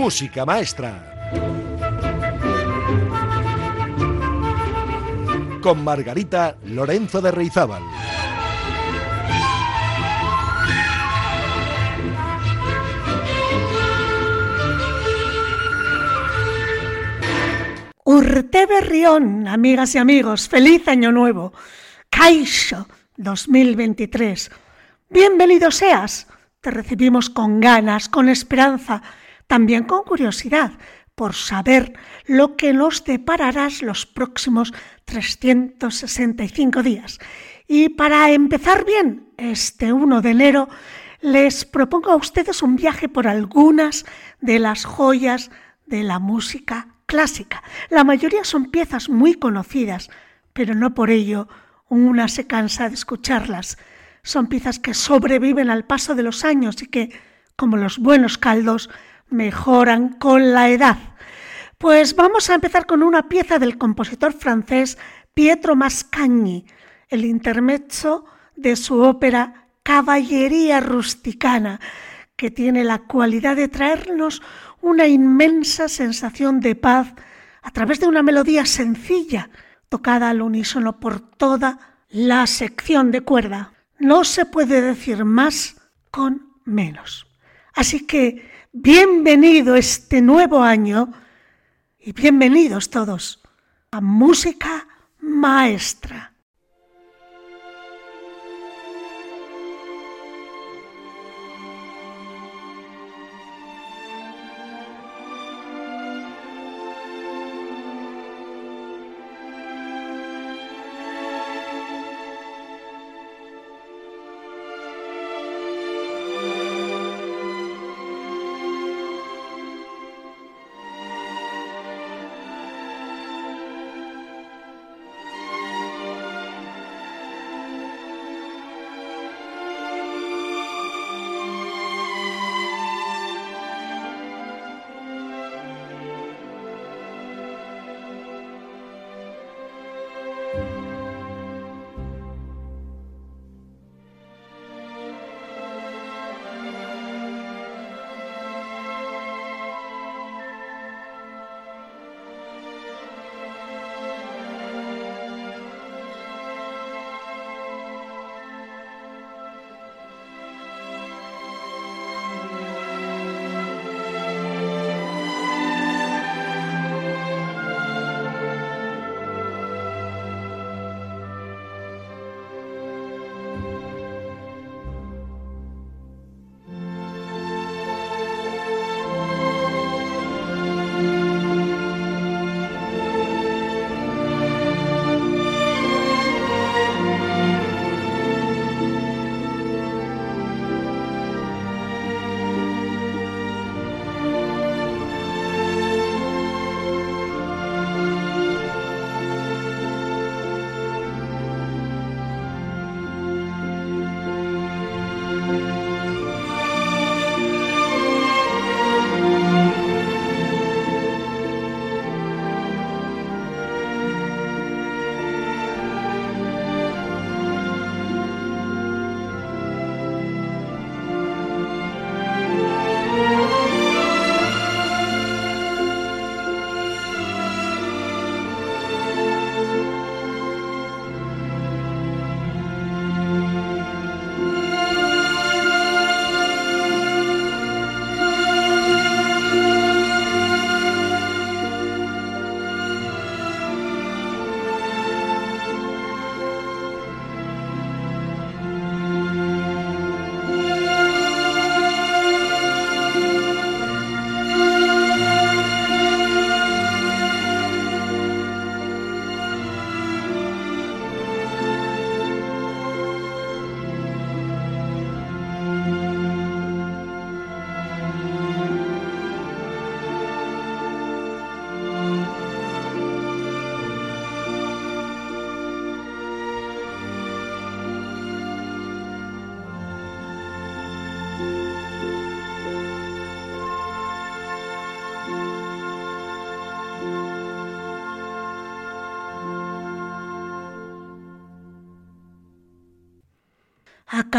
música maestra. Con Margarita Lorenzo de Reizábal. Urte Berrión, amigas y amigos, feliz año nuevo. Caixo 2023. Bienvenido seas. Te recibimos con ganas, con esperanza, también con curiosidad por saber lo que nos depararás los próximos 365 días. Y para empezar bien este 1 de enero, les propongo a ustedes un viaje por algunas de las joyas de la música clásica. La mayoría son piezas muy conocidas, pero no por ello una se cansa de escucharlas. Son piezas que sobreviven al paso de los años y que, como los buenos caldos, mejoran con la edad. Pues vamos a empezar con una pieza del compositor francés Pietro Mascagni, el intermezzo de su ópera Caballería Rusticana, que tiene la cualidad de traernos una inmensa sensación de paz a través de una melodía sencilla, tocada al unísono por toda la sección de cuerda. No se puede decir más con menos. Así que bienvenido este nuevo año y bienvenidos todos a Música Maestra.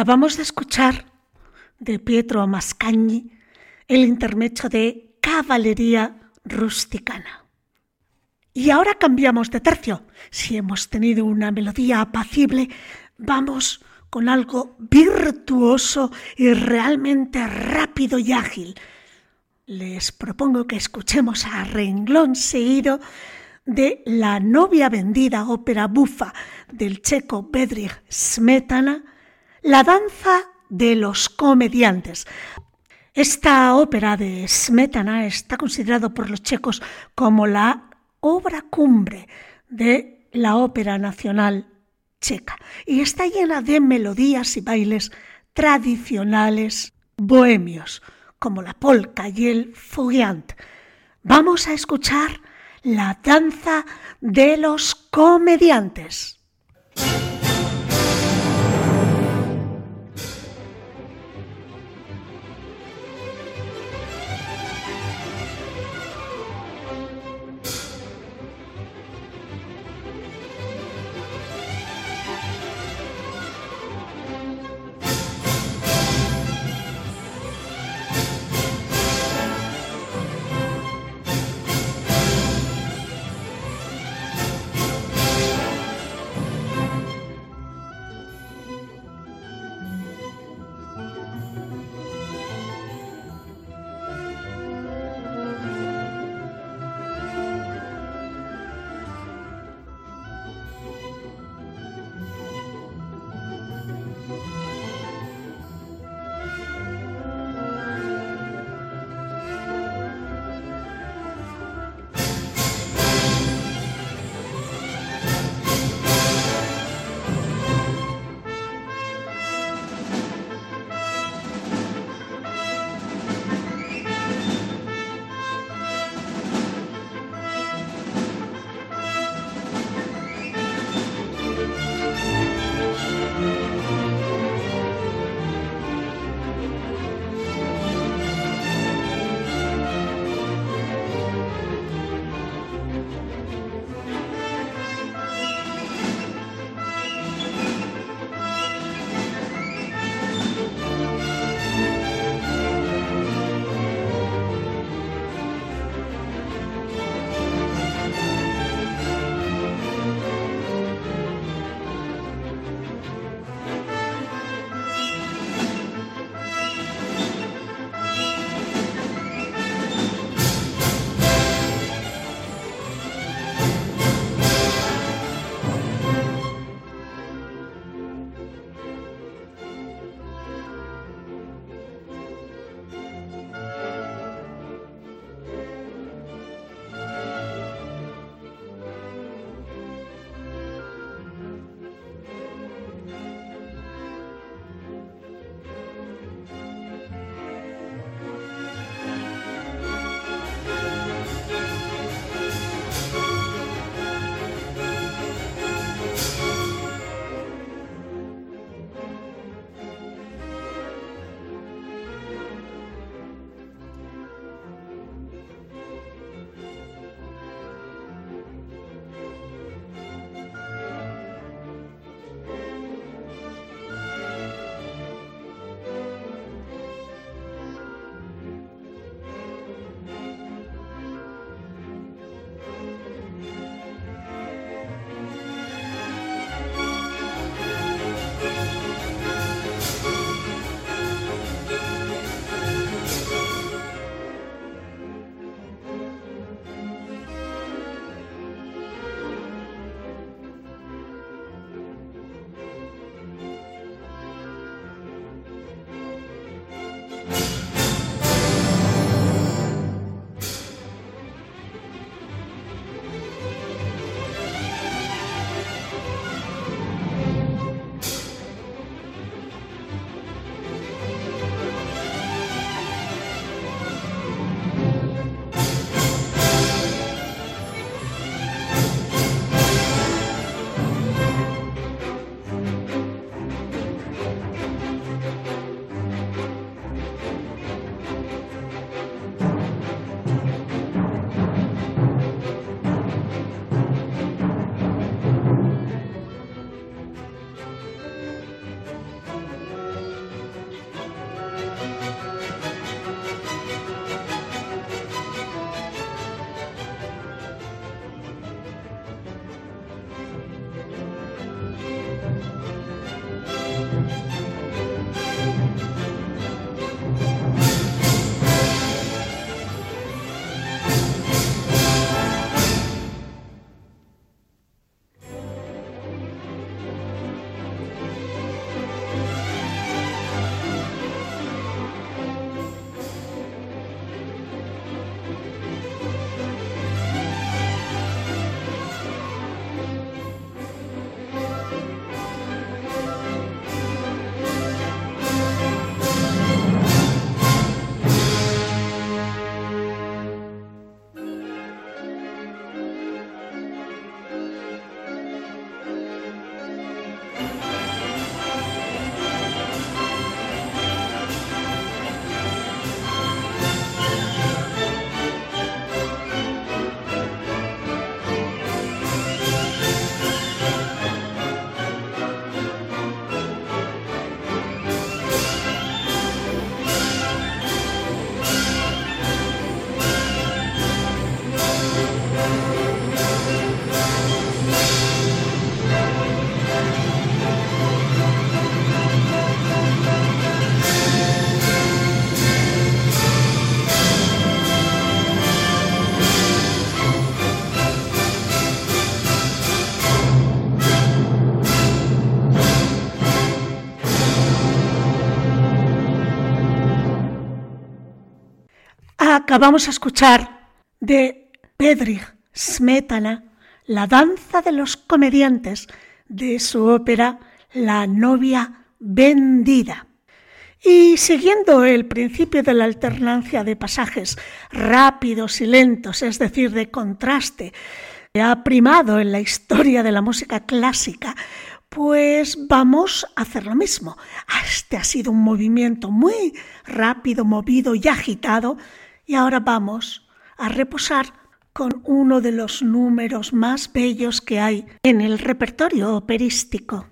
Acabamos de escuchar de Pietro Mascagni el intermecho de caballería rusticana. Y ahora cambiamos de tercio. Si hemos tenido una melodía apacible, vamos con algo virtuoso y realmente rápido y ágil. Les propongo que escuchemos a renglón seguido de La novia vendida, ópera bufa del checo Bedrich Smetana, La danza de los comediantes. Esta ópera de Smetana está considerado por los checos como la obra cumbre de la ópera nacional checa y está llena de melodías y bailes tradicionales bohemios, como la polka y el fogueant. Vamos a escuchar la danza de los comediantes. Acabamos de escuchar de Bedřich Smetana la danza de los comediantes de su ópera La novia vendida. Y siguiendo el principio de la alternancia de pasajes rápidos y lentos, es decir, de contraste, que ha primado en la historia de la música clásica, pues vamos a hacer lo mismo. Este ha sido un movimiento muy rápido, movido y agitado, y ahora vamos a reposar con uno de los números más bellos que hay en el repertorio operístico.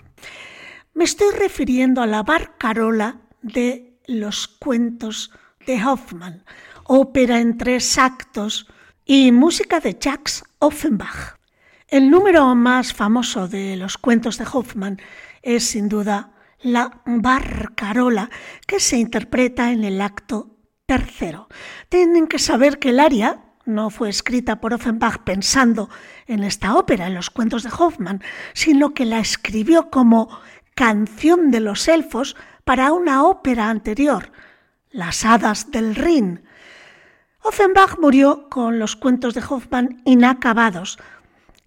Me estoy refiriendo a la barcarola de los cuentos de Hoffmann, ópera en tres actos y música de Jacques Offenbach. El número más famoso de los cuentos de Hoffmann es sin duda la barcarola que se interpreta en el acto tercero. Tienen que saber que el aria no fue escrita por Offenbach pensando en esta ópera, en los cuentos de Hoffmann, sino que la escribió como canción de los elfos para una ópera anterior, Las Hadas del Rin. Offenbach murió con los cuentos de Hoffmann inacabados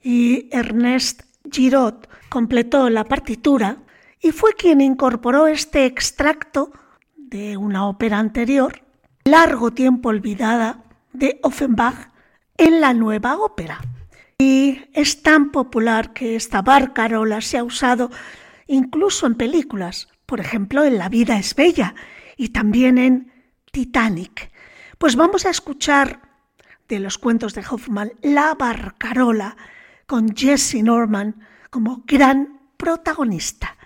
y Ernest Giraud completó la partitura y fue quien incorporó este extracto de una ópera anterior, largo tiempo olvidada, de Offenbach en la nueva ópera. Y es tan popular que esta barcarola se ha usado incluso en películas, por ejemplo, en La vida es bella y también en Titanic. Pues vamos a escuchar de los cuentos de Hoffman La Barcarola con Jesse Norman como gran protagonista.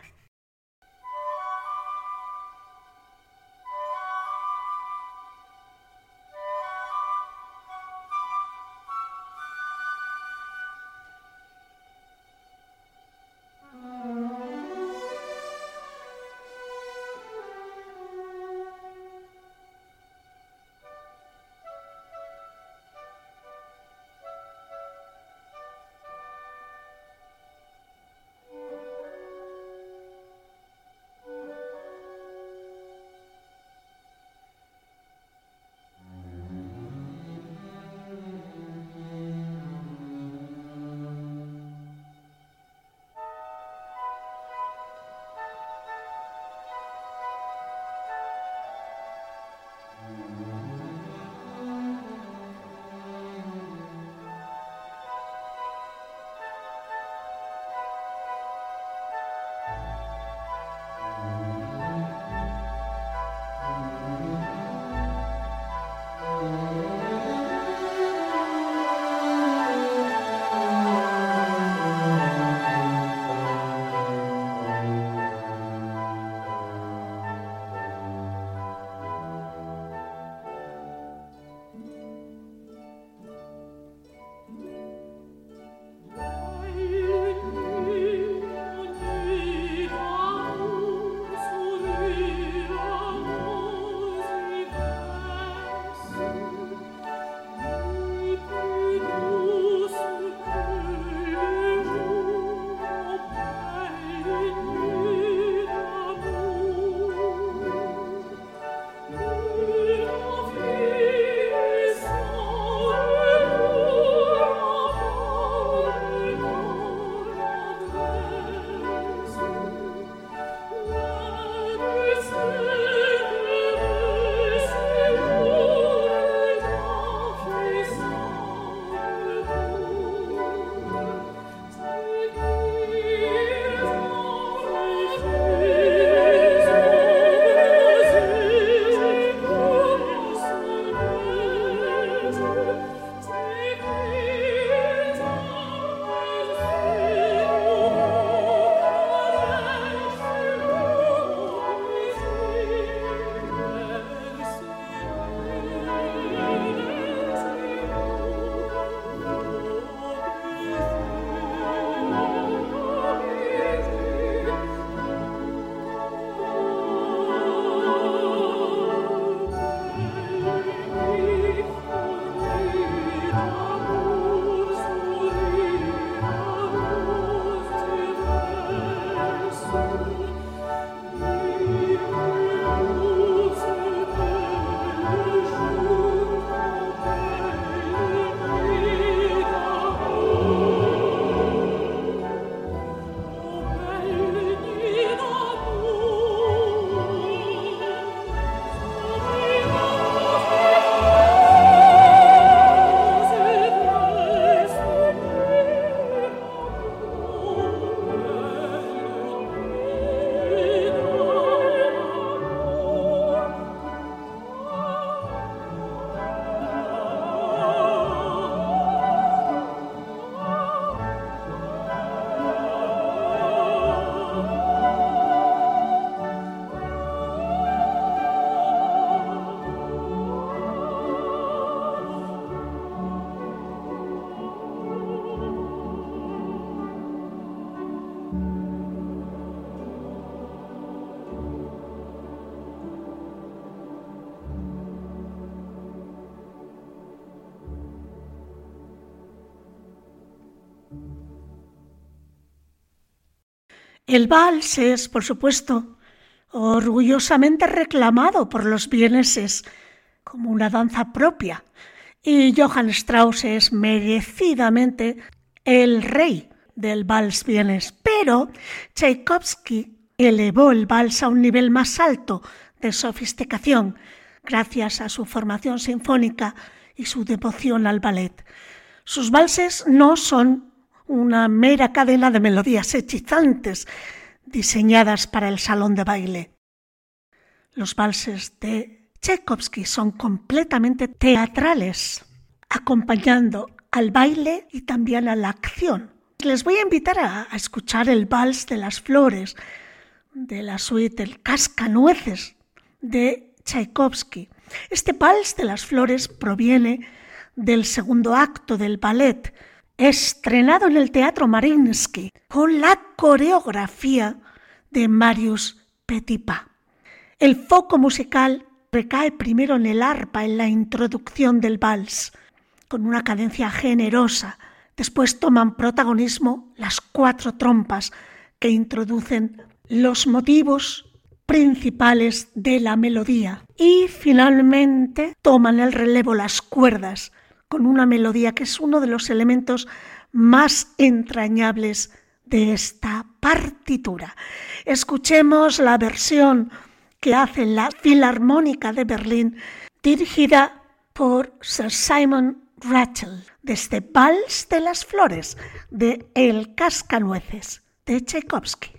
El vals es, por supuesto, orgullosamente reclamado por los vieneses como una danza propia, y Johann Strauss es merecidamente el rey del vals vienes, pero Tchaikovsky elevó el vals a un nivel más alto de sofisticación gracias a su formación sinfónica y su devoción al ballet. Sus valses no son una mera cadena de melodías hechizantes diseñadas para el salón de baile. Los valses de Tchaikovsky son completamente teatrales, acompañando al baile y también a la acción. Les voy a invitar a, escuchar el vals de las flores de la suite El Cascanueces de Tchaikovsky. Este vals de las flores proviene del segundo acto del ballet, estrenado en el Teatro Marinsky, con la coreografía de Marius Petipa. El foco musical recae primero en el arpa en la introducción del vals, con una cadencia generosa. Después toman protagonismo las cuatro trompas que introducen los motivos principales de la melodía. Y finalmente toman el relevo las cuerdas, con una melodía que es uno de los elementos más entrañables de esta partitura. Escuchemos la versión que hace la Filarmónica de Berlín, dirigida por Sir Simon Rattle, desde Vals de las Flores, de El Cascanueces, de Tchaikovsky.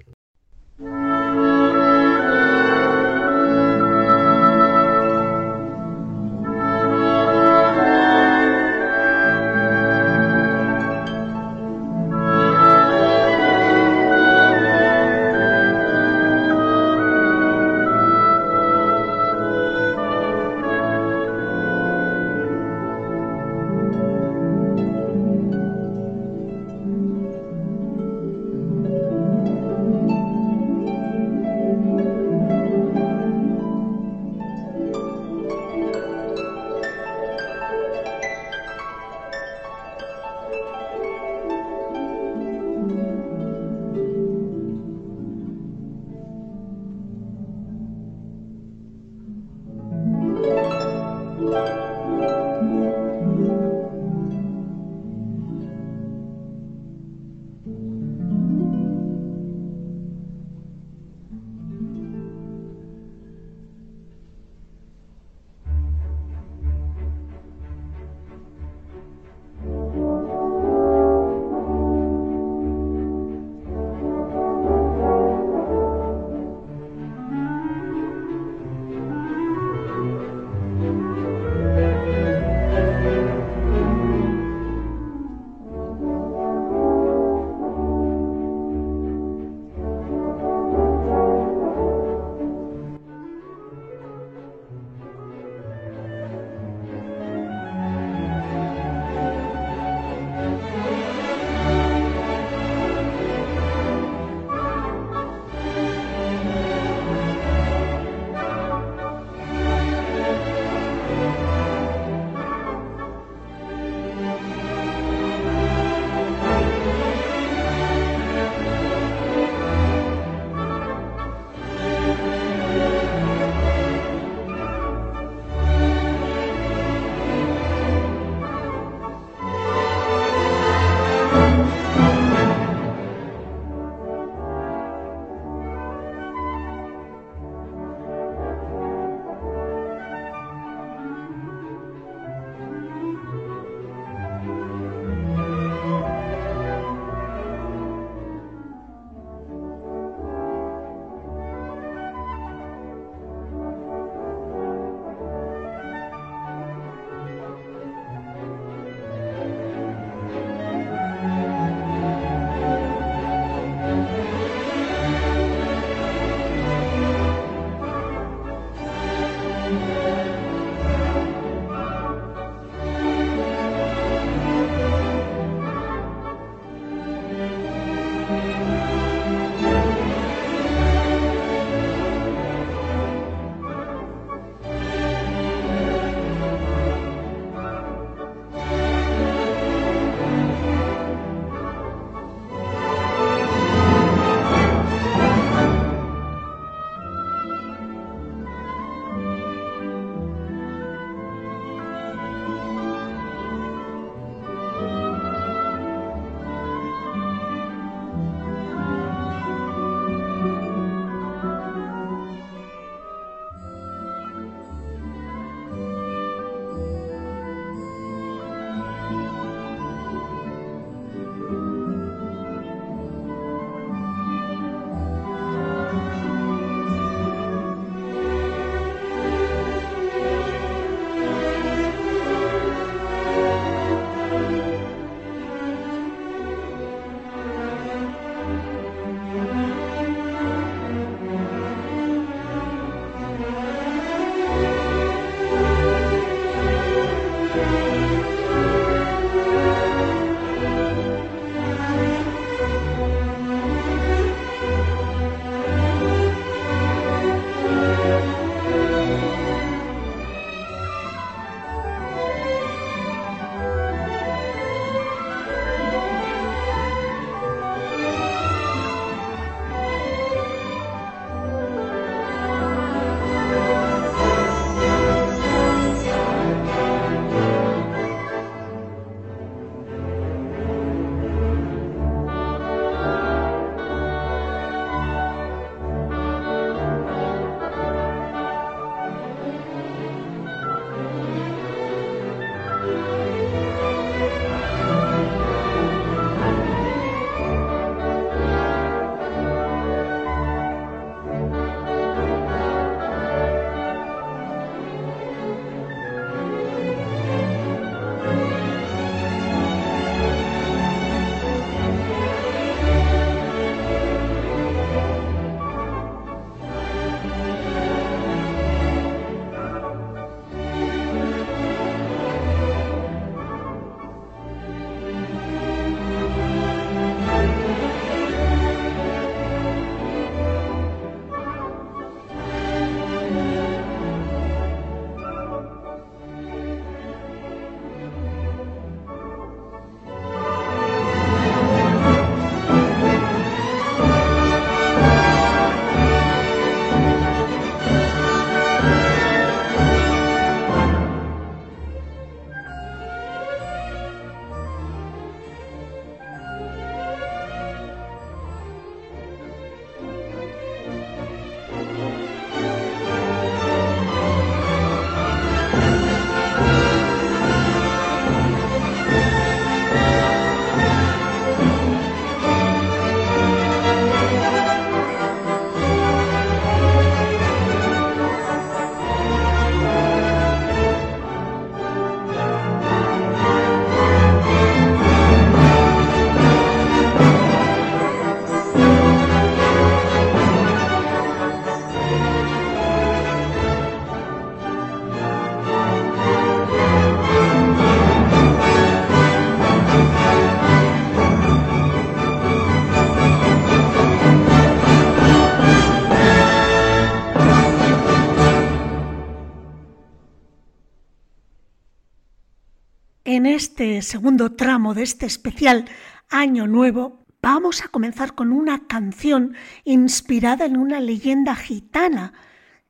Este segundo tramo de este especial Año Nuevo, vamos a comenzar con una canción inspirada en una leyenda gitana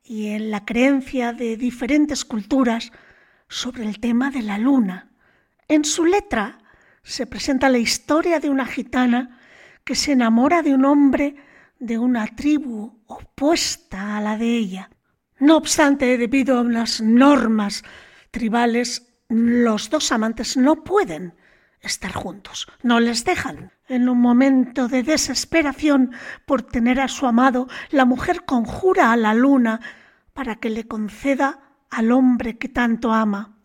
y en la creencia de diferentes culturas sobre el tema de la luna. En su letra se presenta la historia de una gitana que se enamora de un hombre de una tribu opuesta a la de ella. No obstante, debido a unas normas tribales, los dos amantes no pueden estar juntos, no les dejan. En un momento de desesperación por tener a su amado, la mujer conjura a la luna para que le conceda al hombre que tanto ama.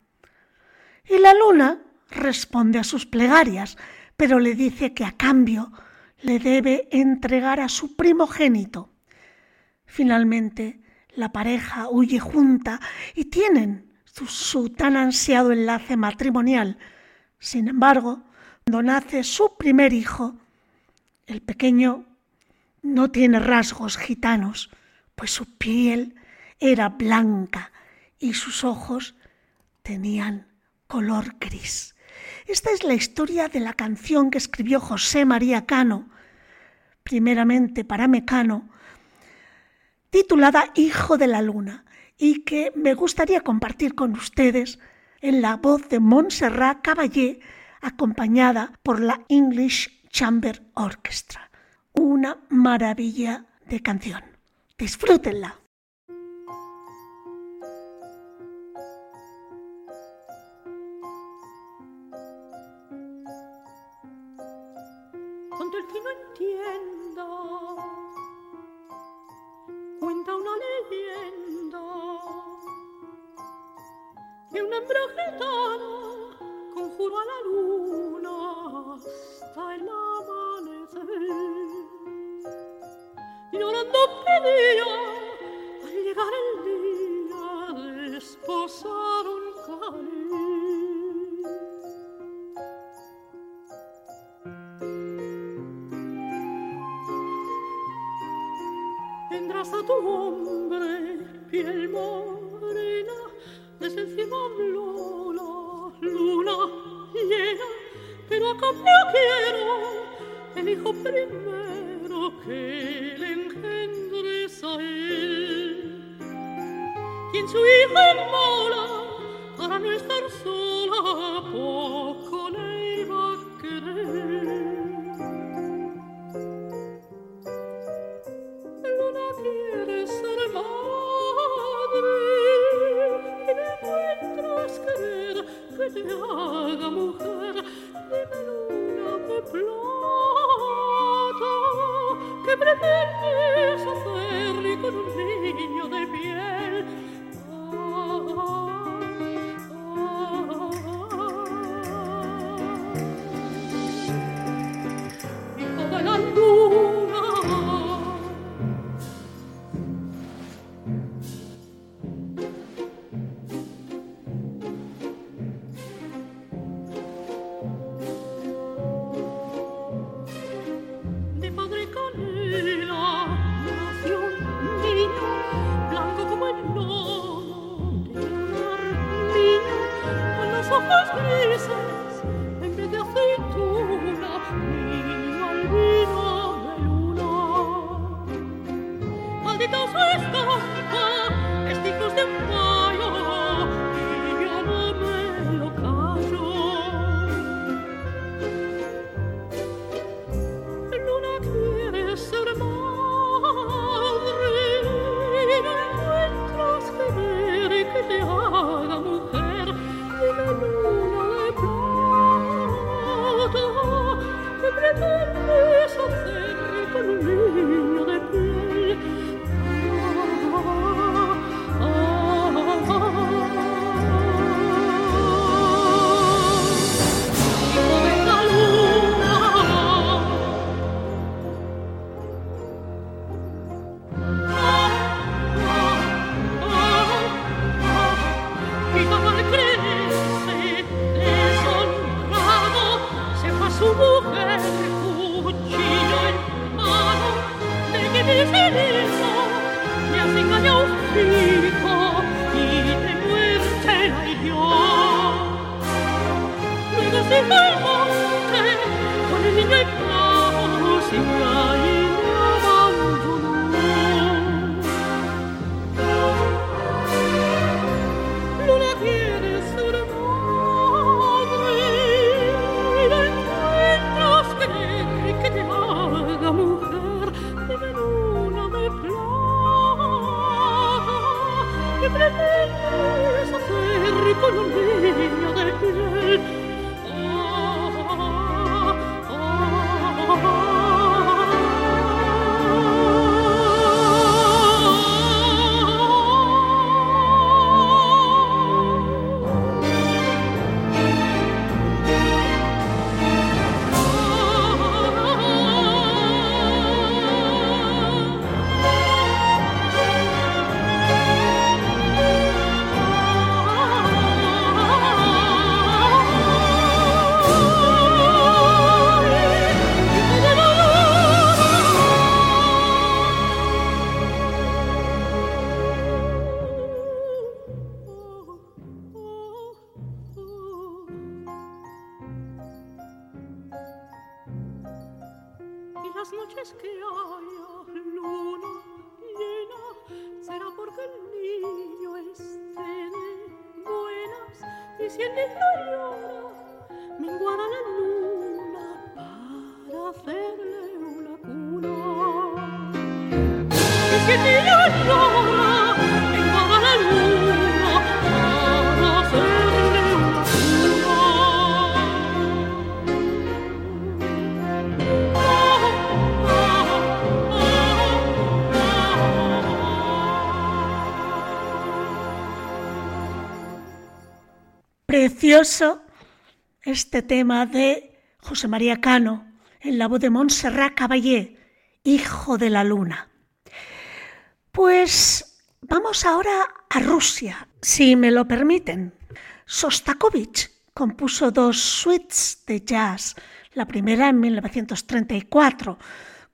Y la luna responde a sus plegarias, pero le dice que a cambio le debe entregar a su primogénito. Finalmente, la pareja huye junta y tienen su, tan ansiado enlace matrimonial. Sin embargo, cuando nace su primer hijo, el pequeño no tiene rasgos gitanos, pues su piel era blanca y sus ojos tenían color gris. Esta es la historia de la canción que escribió José María Cano, primeramente para Mecano, titulada Hijo de la Luna, y que me gustaría compartir con ustedes en la voz de Montserrat Caballé, acompañada por la English Chamber Orchestra. Una maravilla de canción. Disfrútenla. sembra conjuro a la luna hasta el amanecer. Llorando pedía Precioso este tema de José María Cano en la voz de Montserrat Caballé, Hijo de la Luna. Pues vamos ahora a Rusia, si me lo permiten. Sostakovich compuso dos suites de jazz, la primera en 1934,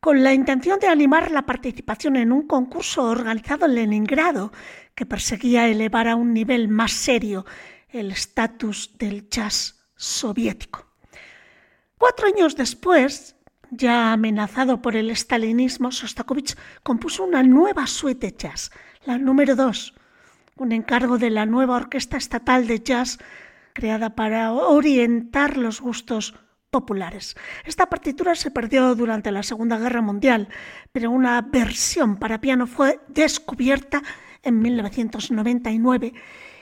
con la intención de animar la participación en un concurso organizado en Leningrado que perseguía elevar a un nivel más serio el estatus del jazz soviético. Cuatro años después, ya amenazado por el stalinismo, Sostakovich compuso una nueva suite de jazz, la número dos, un encargo de la nueva Orquesta Estatal de Jazz creada para orientar los gustos populares. Esta partitura se perdió durante la Segunda Guerra Mundial, pero una versión para piano fue descubierta en 1999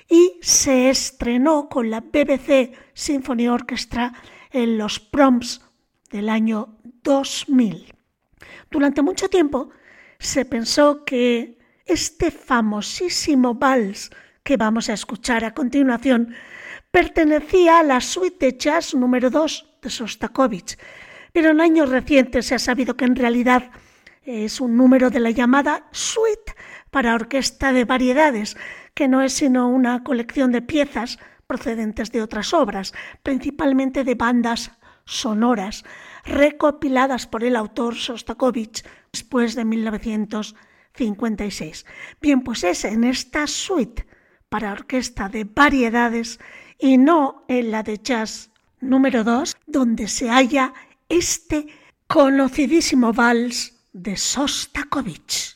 y se estrenó con la BBC Symphony Orchestra en los proms del año 2000. Durante mucho tiempo se pensó que este famosísimo vals que vamos a escuchar a continuación pertenecía a la suite de jazz número 2 de Sostakovich, pero en años recientes se ha sabido que en realidad es un número de la llamada suite para orquesta de variedades, que no es sino una colección de piezas procedentes de otras obras, principalmente de bandas sonoras, recopiladas por el autor Sostakovich después de 1956. Bien, pues es en esta suite para orquesta de variedades y no en la de jazz número 2, donde se halla este conocidísimo vals de Sostakovich.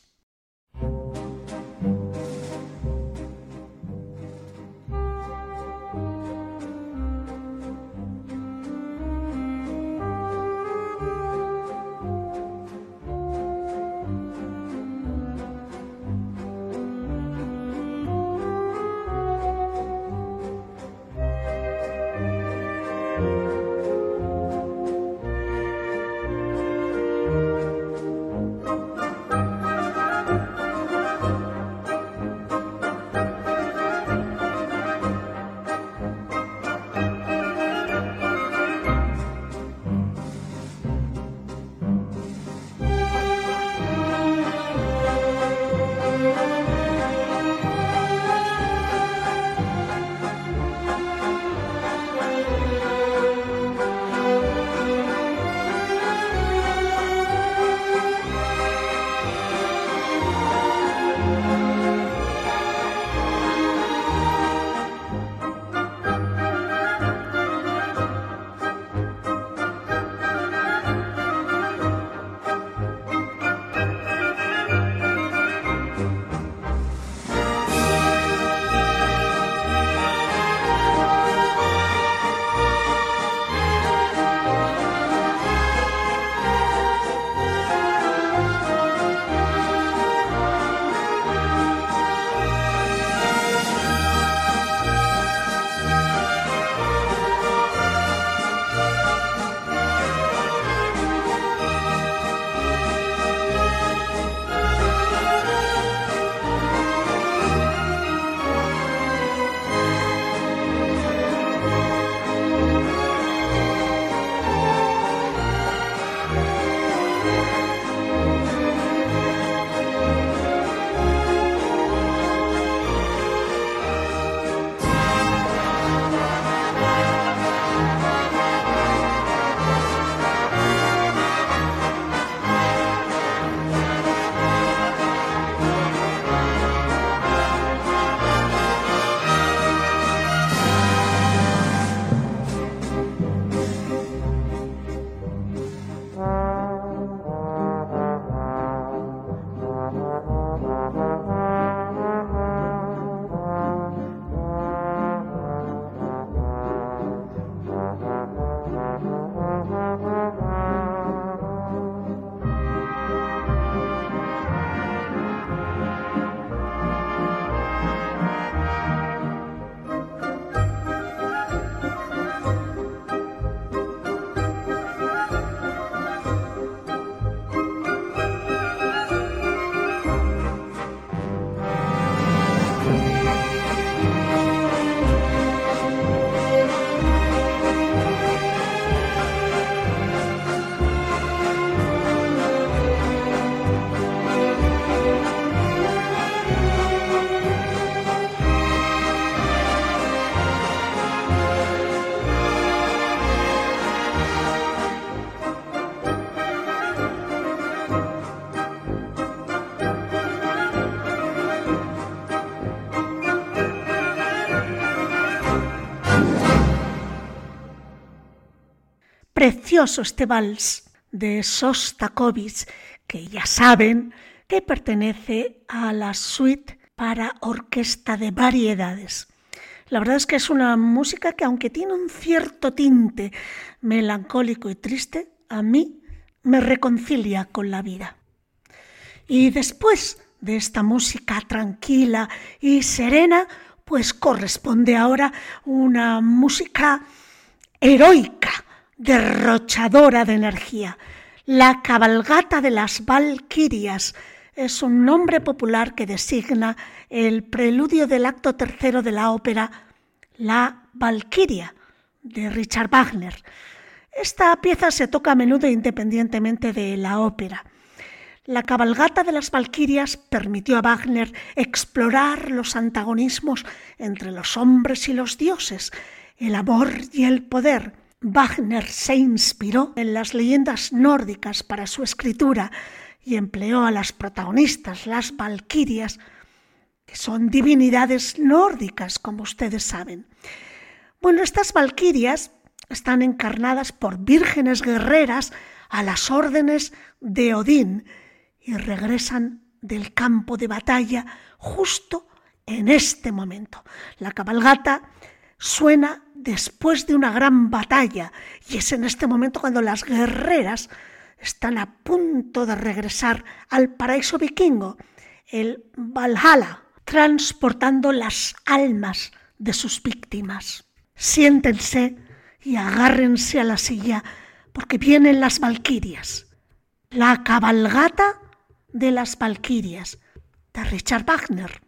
Este vals de Sostakovich, que ya saben que pertenece a la suite para orquesta de variedades. La verdad es que es una música que aunque tiene un cierto tinte melancólico y triste, a mí me reconcilia con la vida. Y después de esta música tranquila y serena, pues corresponde ahora una música heroica, derrochadora de energía. La cabalgata de las Valquirias es un nombre popular que designa el preludio del acto tercero de la ópera La Valquiria de Richard Wagner. Esta pieza se toca a menudo independientemente de la ópera. La cabalgata de las Valquirias permitió a Wagner explorar los antagonismos entre los hombres y los dioses, el amor y el poder. Wagner se inspiró en las leyendas nórdicas para su escritura y empleó a las protagonistas, las Valquirias, que son divinidades nórdicas, como ustedes saben. Bueno, estas Valquirias están encarnadas por vírgenes guerreras a las órdenes de Odín y regresan del campo de batalla justo en este momento. La cabalgata suena después de una gran batalla y es en este momento cuando las guerreras están a punto de regresar al paraíso vikingo, el Valhalla, transportando las almas de sus víctimas. Siéntense y agárrense a la silla porque vienen las Valquirias. La cabalgata de las Valquirias de Richard Wagner.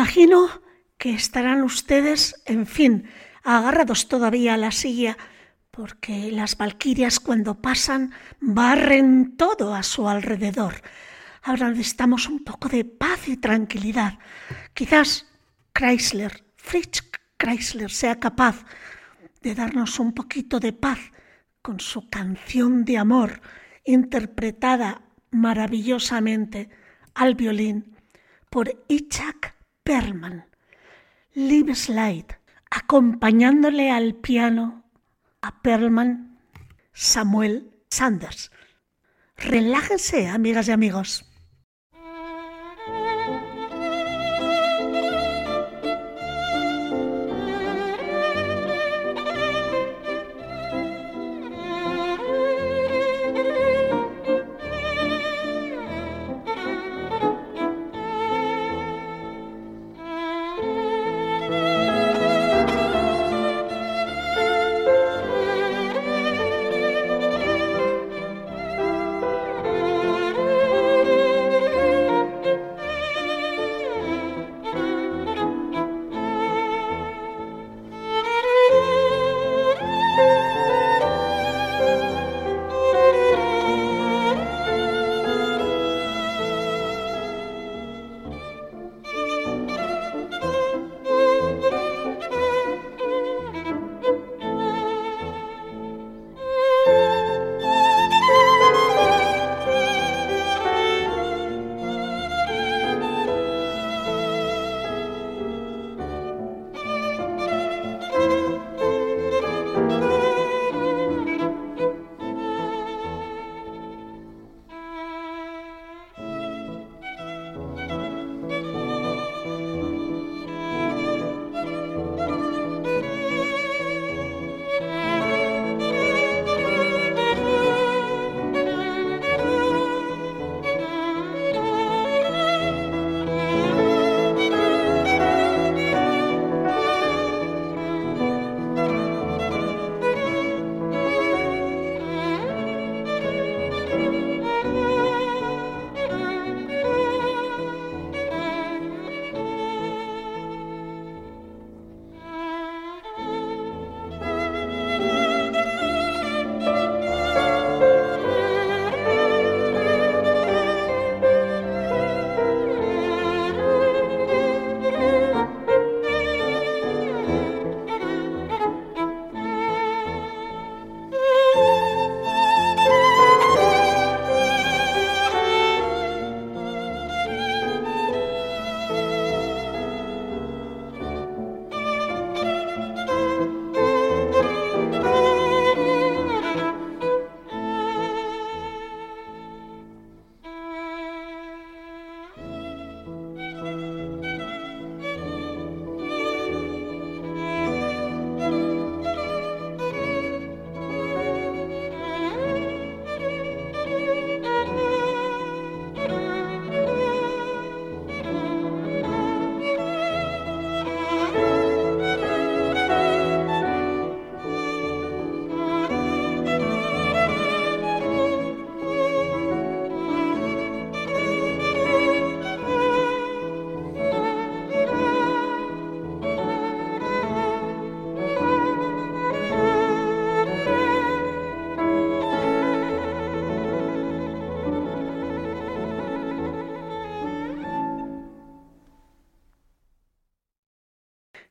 Imagino que estarán ustedes, en fin, agarrados todavía a la silla, porque las valquirias cuando pasan barren todo a su alrededor. Ahora necesitamos un poco de paz y tranquilidad. Quizás Chrysler, Fritz Chrysler, sea capaz de darnos un poquito de paz con su canción de amor interpretada maravillosamente al violín por Itzhak Perlman. Live Slide, acompañándole al piano a Perlman Samuel Sanders. Relájense, amigas y amigos.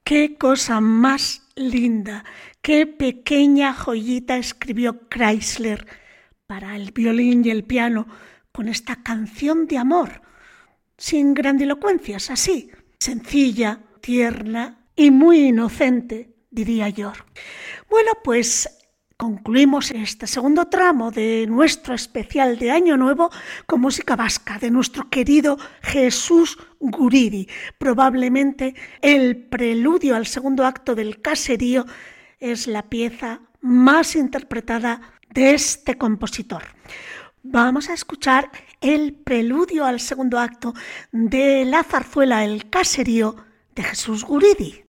Qué cosa más linda, qué pequeña joyita escribió Chrysler para el violín y el piano con esta canción de amor, sin grandilocuencias, así, sencilla, tierna y muy inocente, diría yo. Bueno, pues Concluimos este segundo tramo de nuestro especial de Año Nuevo con música vasca de nuestro querido Jesús Guridi. Probablemente el preludio al segundo acto del caserío es la pieza más interpretada de este compositor. Vamos a escuchar el preludio al segundo acto de la zarzuela El caserío de Jesús Guridi.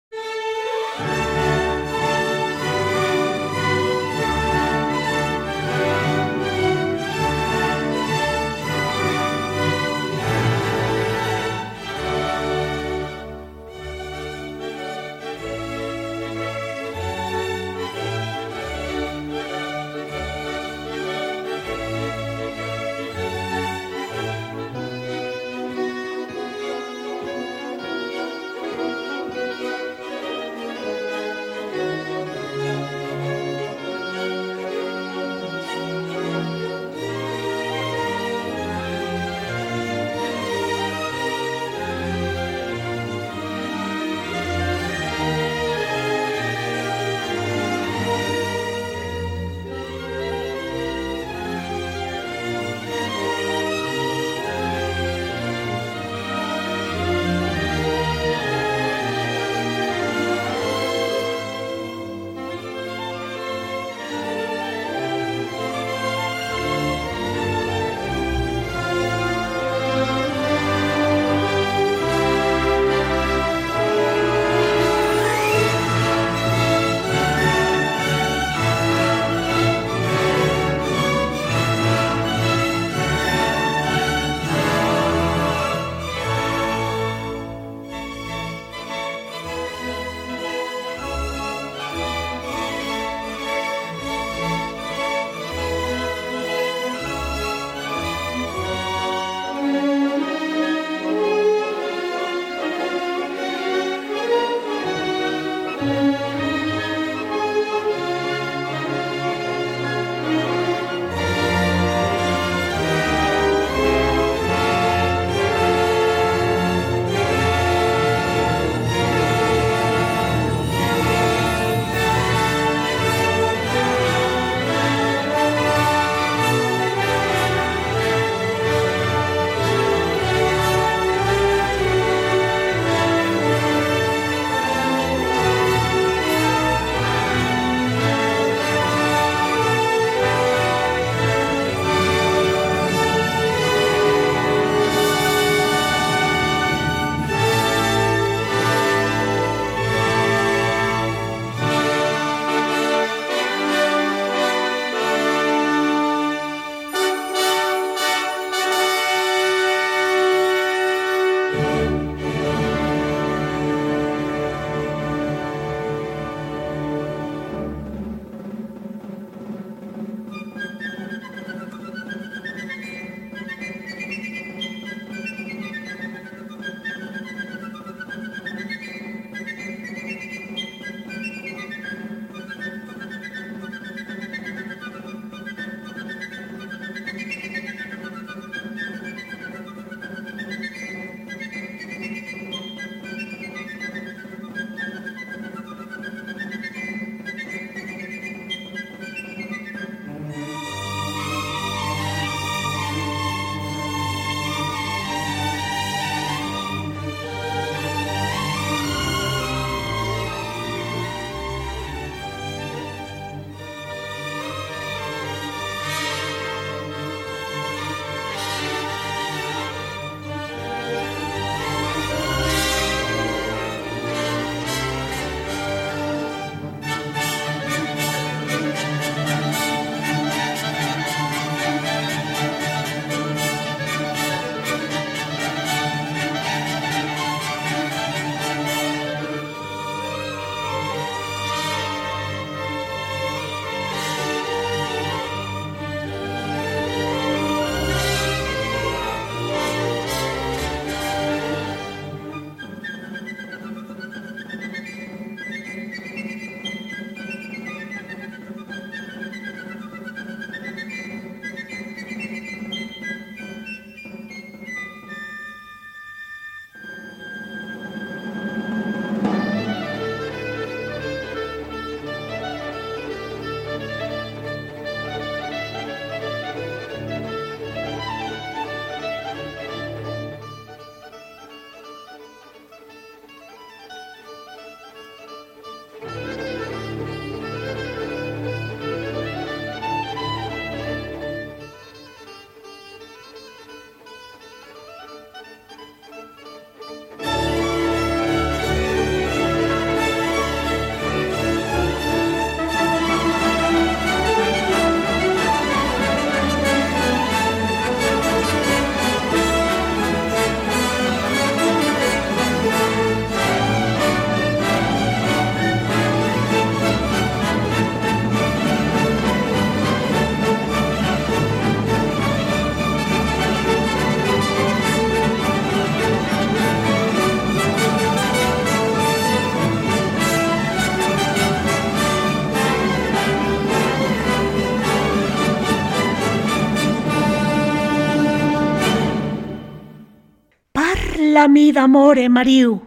Parlami d'amore, Mariu.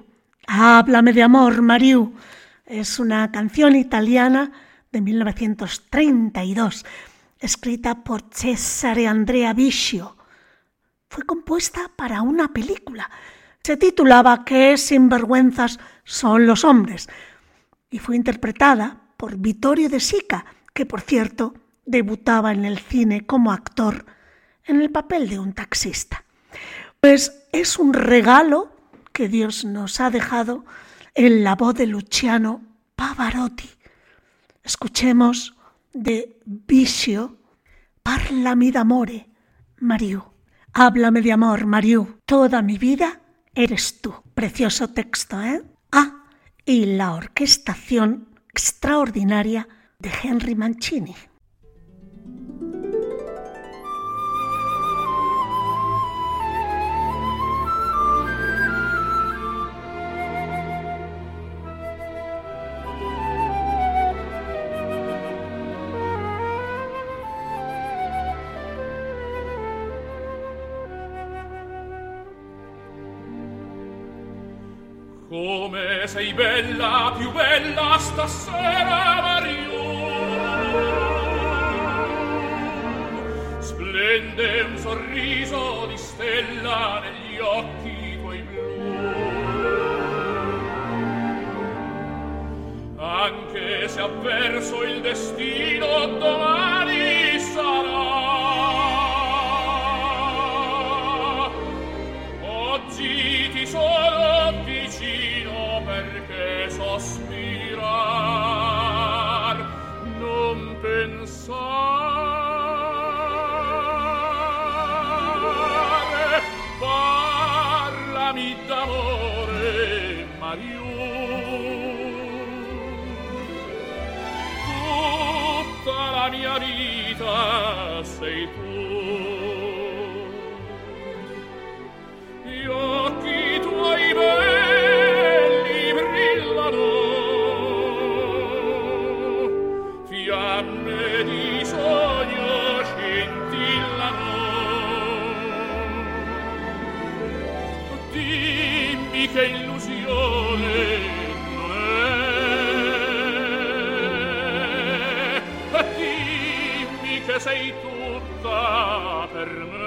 Háblame de amor, Mariu. Es una canción italiana de 1932, escrita por Cesare Andrea Vicio. Fue compuesta para una película. Se titulaba ¿Qué sinvergüenzas son los hombres? y fue interpretada por Vittorio De Sica, que por cierto debutaba en el cine como actor en el papel de un taxista. Pues es un regalo que Dios nos ha dejado en la voz de Luciano Pavarotti. Escuchemos de Vicio, Parlami d'amore, Mariu. Háblame de amor, Mariu. Toda mi vida eres tú. Precioso texto, ¿eh? Ah, y la orquestación extraordinaria de Henry Mancini. Sei bella, più bella stasera, Mario. Splende un sorriso di stella negli occhi tuoi blu. Anche se avverso il destino domani sarà. Mia vita sei tu sei tutta per me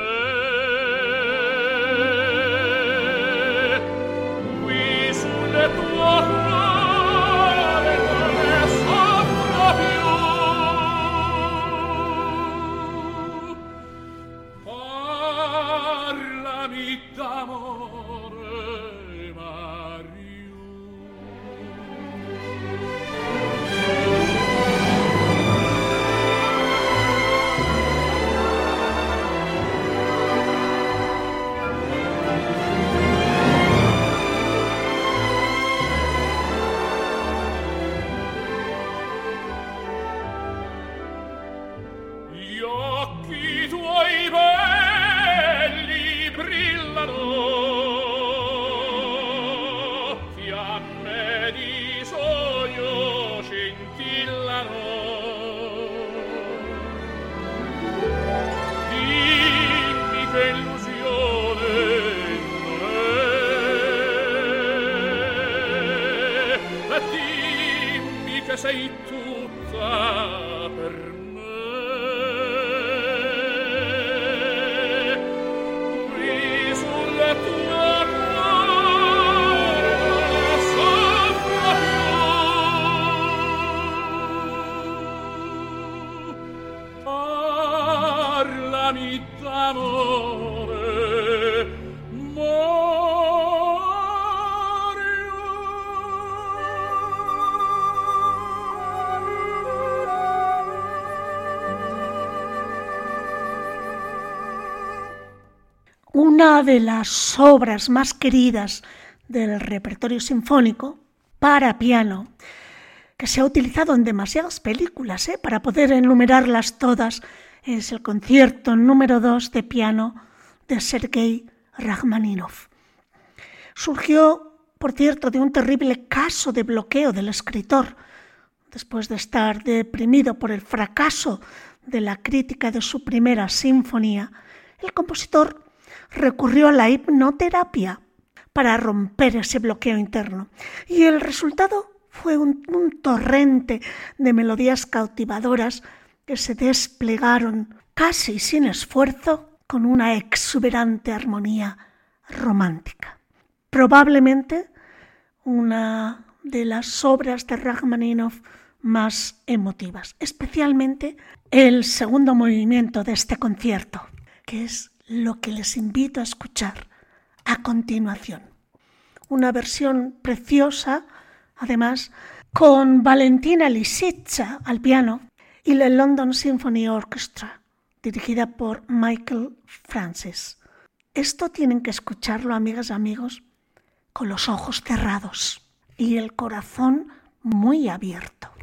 de las obras más queridas del repertorio sinfónico para piano, que se ha utilizado en demasiadas películas, ¿eh? para poder enumerarlas todas, es el concierto número 2 de piano de Sergei Rachmaninoff. Surgió, por cierto, de un terrible caso de bloqueo del escritor, después de estar deprimido por el fracaso de la crítica de su primera sinfonía, el compositor recurrió a la hipnoterapia para romper ese bloqueo interno. Y el resultado fue un, torrente de melodías cautivadoras que se desplegaron casi sin esfuerzo con una exuberante armonía romántica. Probablemente una de las obras de Rachmaninoff más emotivas, especialmente el segundo movimiento de este concierto, que es lo que les invito a escuchar a continuación. Una versión preciosa, además, con Valentina Lisitsa al piano y la London Symphony Orchestra, dirigida por Michael Francis. Esto tienen que escucharlo, amigas y amigos, con los ojos cerrados y el corazón muy abierto.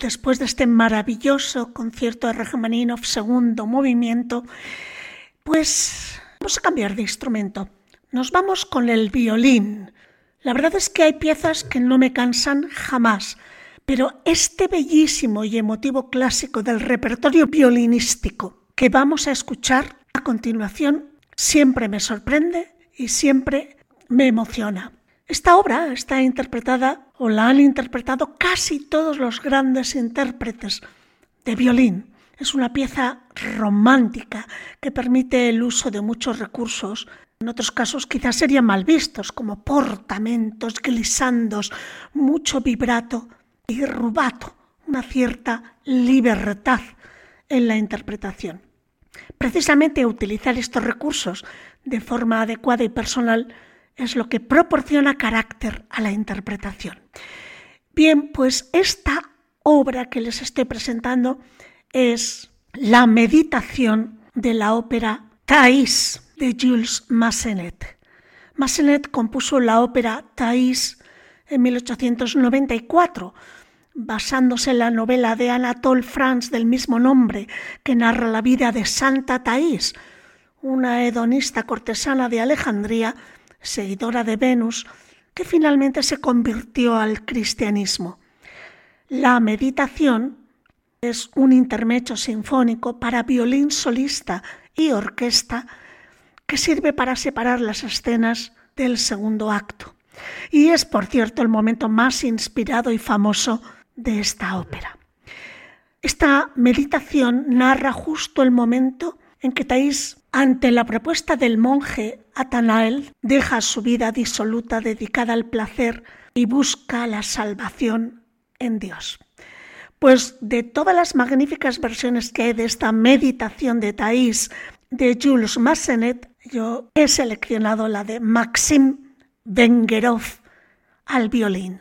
Después de este maravilloso concierto de Rachmaninoff, segundo movimiento, pues vamos a cambiar de instrumento. Nos vamos con el violín. La verdad es que hay piezas que no me cansan jamás, pero este bellísimo y emotivo clásico del repertorio violinístico que vamos a escuchar a continuación siempre me sorprende y siempre me emociona. Esta obra está interpretada o la han interpretado casi todos los grandes intérpretes de violín. Es una pieza romántica que permite el uso de muchos recursos. En otros casos quizás serían mal vistos, como portamentos, glisandos, mucho vibrato y rubato, una cierta libertad en la interpretación. Precisamente utilizar estos recursos de forma adecuada y personal es lo que proporciona carácter a la interpretación. Bien, pues esta obra que les estoy presentando es la meditación de la ópera Thais de Jules Massenet. Massenet compuso la ópera Thais en 1894, basándose en la novela de Anatole France del mismo nombre, que narra la vida de Santa Thais, una hedonista cortesana de Alejandría seguidora de Venus, que finalmente se convirtió al cristianismo. La meditación es un intermecho sinfónico para violín solista y orquesta que sirve para separar las escenas del segundo acto. Y es, por cierto, el momento más inspirado y famoso de esta ópera. Esta meditación narra justo el momento en que Thais, ante la propuesta del monje Atanael, deja su vida disoluta dedicada al placer y busca la salvación en Dios. Pues de todas las magníficas versiones que hay de esta meditación de Thais de Jules Massenet, yo he seleccionado la de Maxim Vengerov al violín.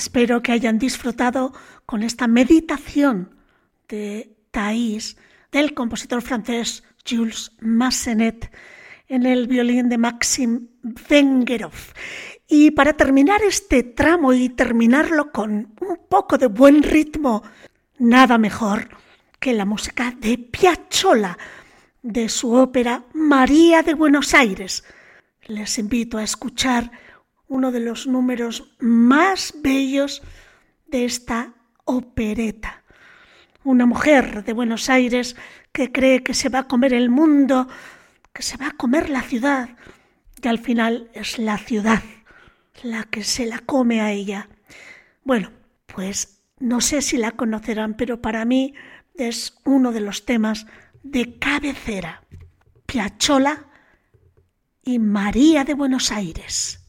Espero que hayan disfrutado con esta meditación de Thais del compositor francés Jules Massenet en el violín de Maxim Vengerov. Y para terminar este tramo y terminarlo con un poco de buen ritmo, nada mejor que la música de Piazzolla, de su ópera María de Buenos Aires. Les invito a escuchar uno de los números más bellos de esta opereta. Una mujer de Buenos Aires que cree que se va a comer el mundo, que se va a comer la ciudad, que al final es la ciudad la que se la come a ella. Bueno, pues no sé si la conocerán, pero para mí es uno de los temas de cabecera. Piachola y María de Buenos Aires.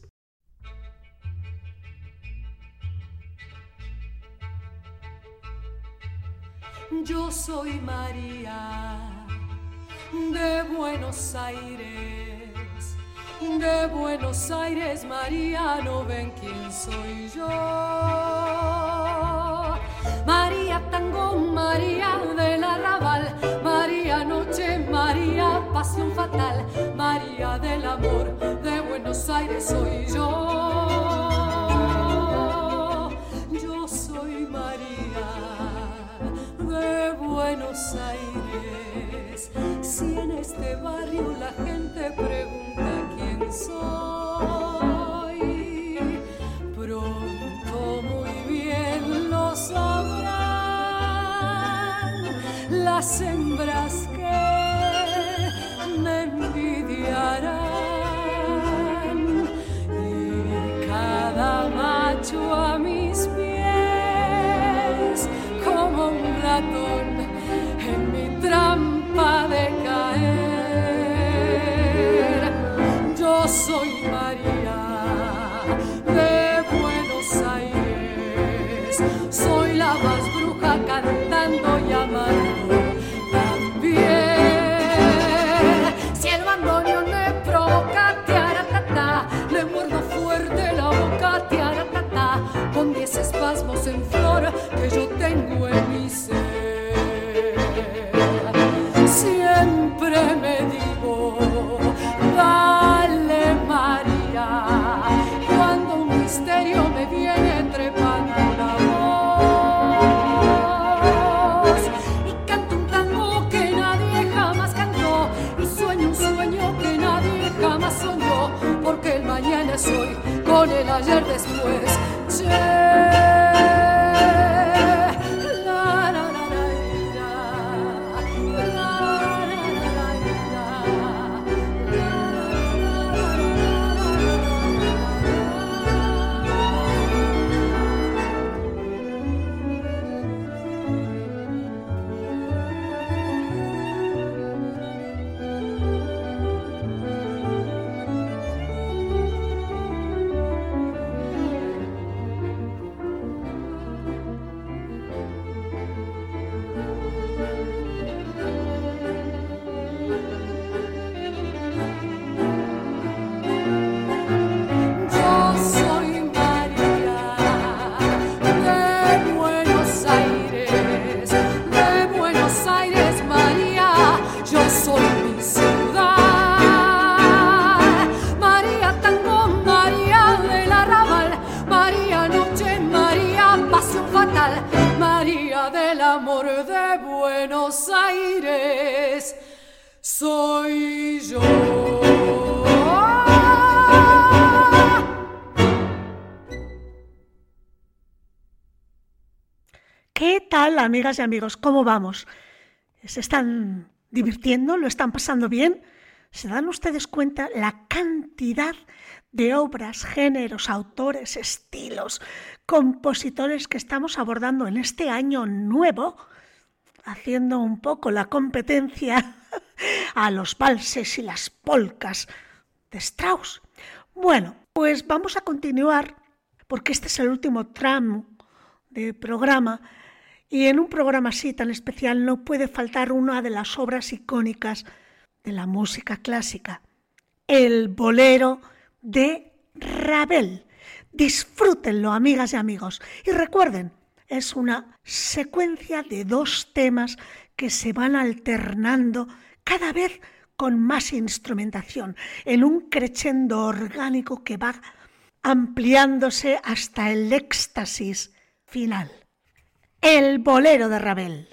Yo soy María de Buenos Aires, de Buenos Aires, María, no ven quién soy yo. María Tango, María del Arrabal, María Noche, María Pasión Fatal, María del Amor, de Buenos Aires soy yo. Yo soy María Buenos Aires. Si en este barrio la gente pregunta quién soy, pronto muy bien lo sabrán las hembras que me envidiarán y cada macho a mis pies como un ratón de caer. Yo soy María de Buenos Aires, soy la más bruja cantando y amando también. Si el bandoneón me provoca, tiaratata, le muerdo fuerte la boca, tiaratata, con diez espasmos en flor que yo tengo en después. Tal, amigas y amigos? ¿Cómo vamos? ¿Se están divirtiendo? ¿Lo están pasando bien? ¿Se dan ustedes cuenta la cantidad de obras, géneros, autores, estilos, compositores que estamos abordando en este año nuevo, haciendo un poco la competencia a los valses y las polcas de Strauss? Bueno, pues vamos a continuar porque este es el último tramo de programa y en un programa así tan especial no puede faltar una de las obras icónicas de la música clásica, el bolero de Ravel, Disfrútenlo, amigas y amigos. Y recuerden, es una secuencia de dos temas que se van alternando cada vez con más instrumentación, en un crescendo orgánico que va ampliándose hasta el éxtasis final. El bolero de Ravel.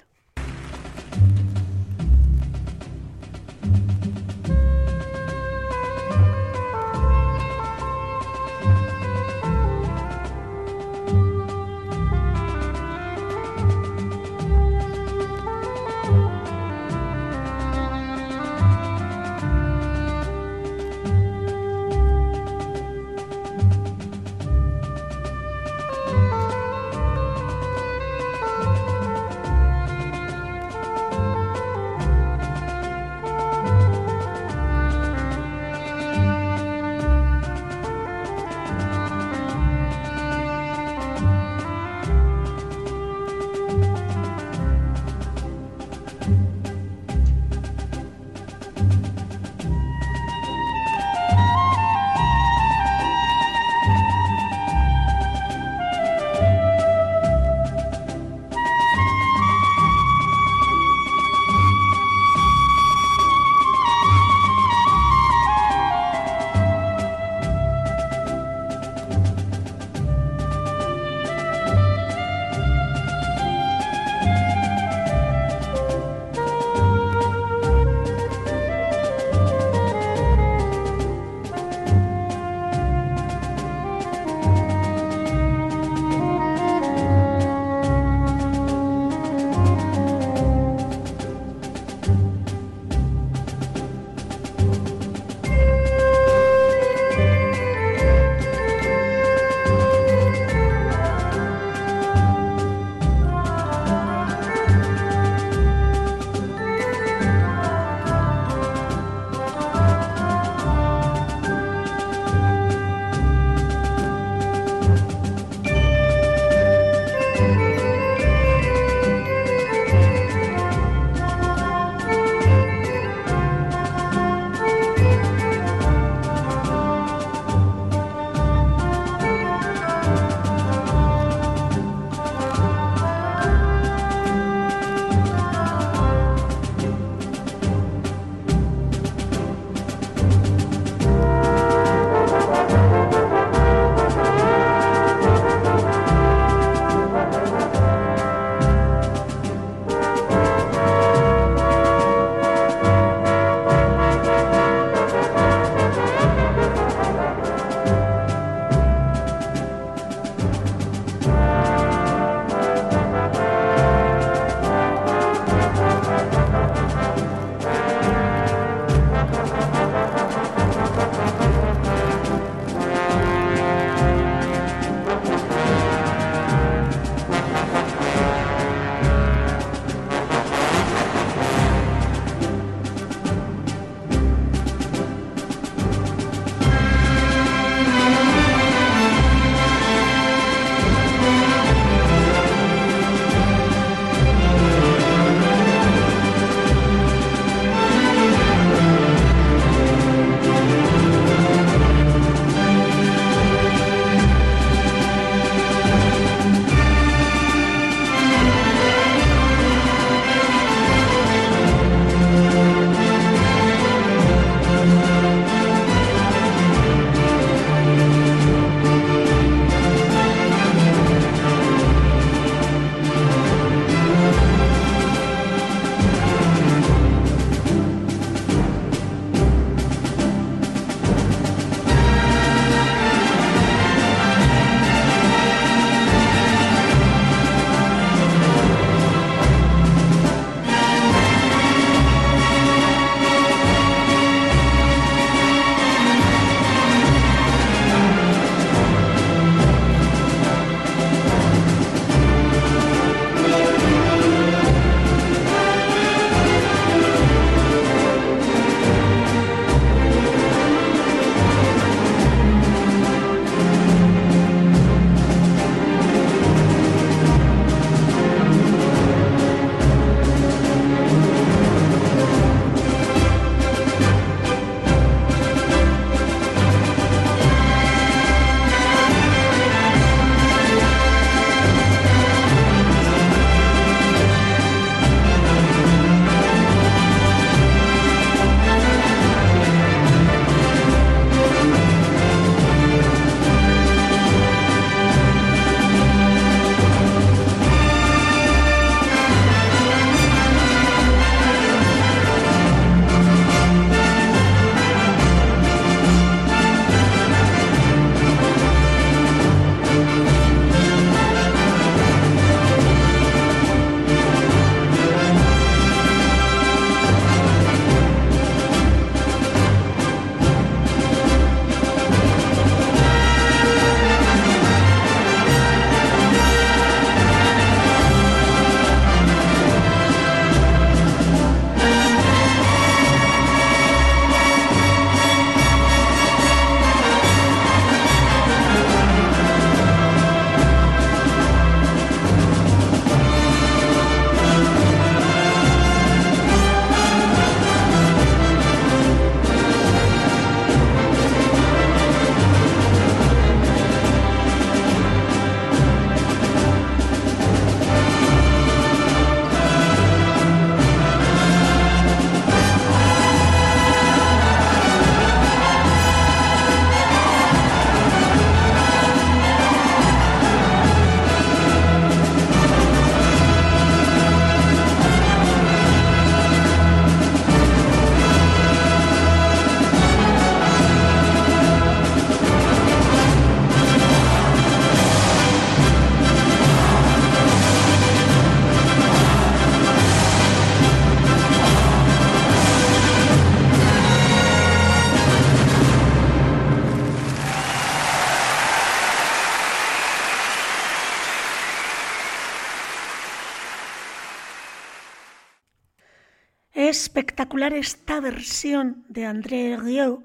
Espectacular esta versión de André Rieu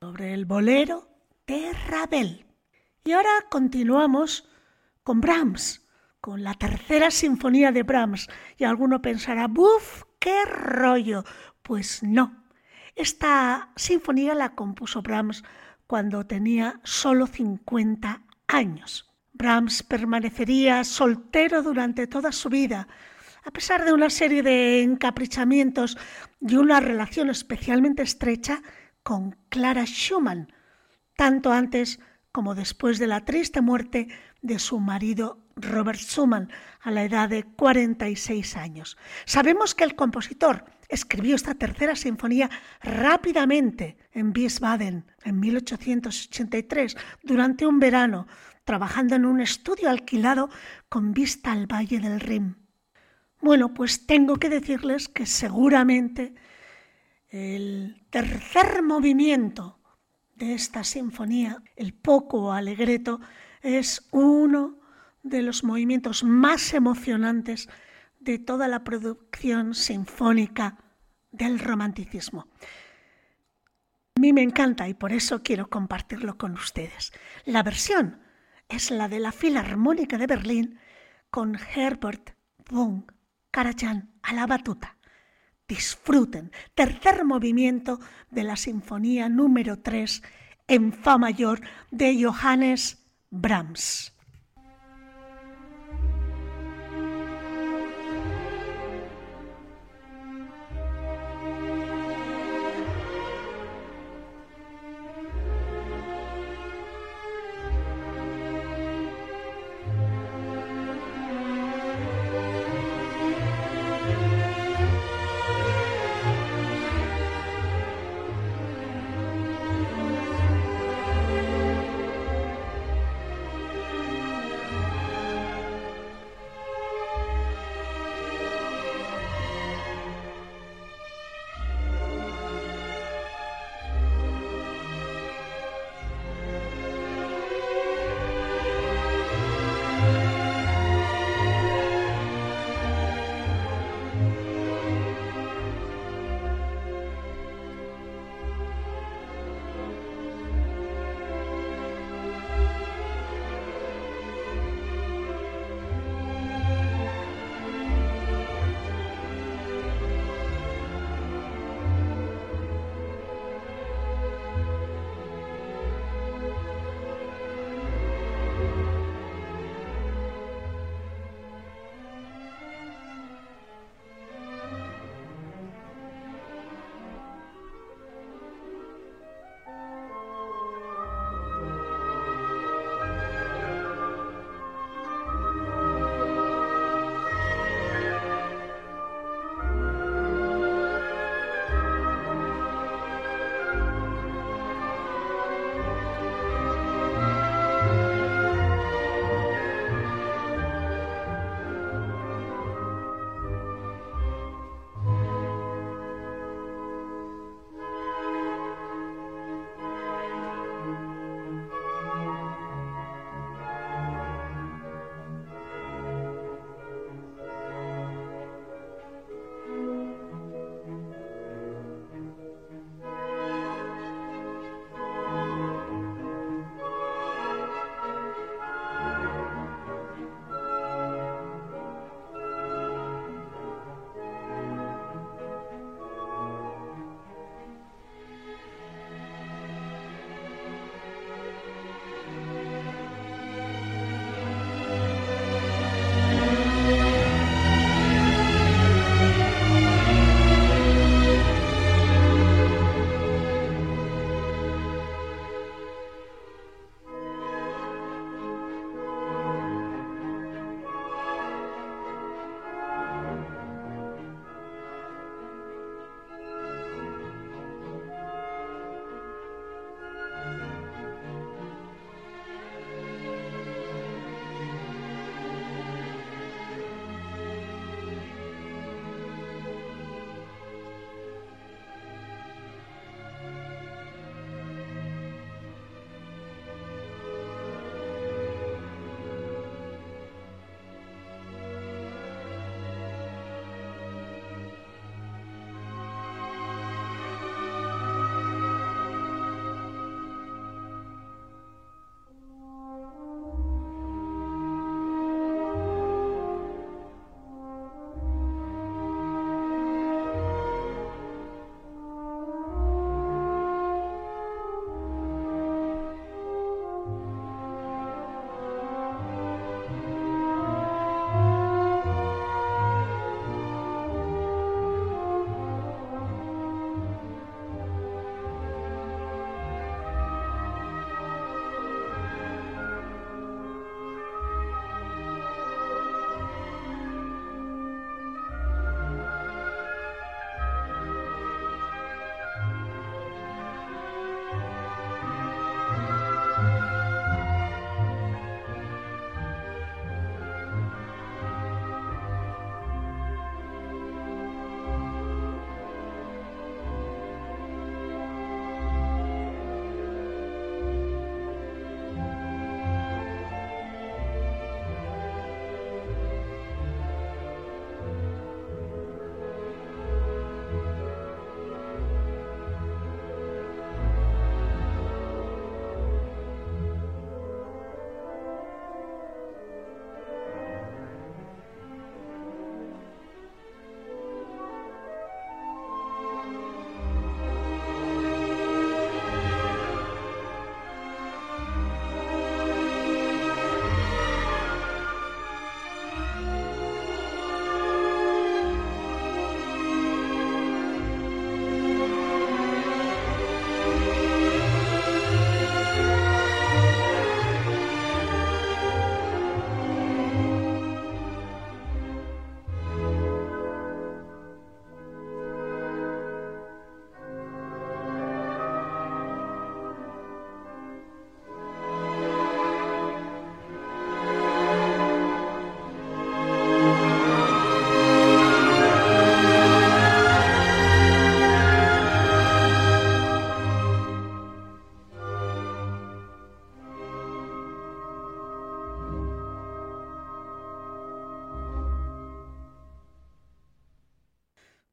sobre el bolero de Ravel. Y ahora continuamos con Brahms, con la tercera sinfonía de Brahms. Y alguno pensará, ¡buf! ¡Qué rollo! Pues no. Esta sinfonía la compuso Brahms cuando tenía solo 50 años. Brahms permanecería soltero durante toda su vida, a pesar de una serie de encaprichamientos y una relación especialmente estrecha con Clara Schumann, tanto antes como después de la triste muerte de su marido Robert Schumann a la edad de 46 años. Sabemos que el compositor escribió esta tercera sinfonía rápidamente en Wiesbaden en 1883 durante un verano, trabajando en un estudio alquilado con vista al Valle del Rin. Bueno, pues tengo que decirles que seguramente el tercer movimiento de esta sinfonía, el poco alegreto, es uno de los movimientos más emocionantes de toda la producción sinfónica del romanticismo. A mí me encanta y por eso quiero compartirlo con ustedes. La versión es la de la Filarmónica de Berlín con Herbert von Karajan a la batuta. Disfruten, tercer movimiento de la Sinfonía número 3 en Fa mayor de Johannes Brahms.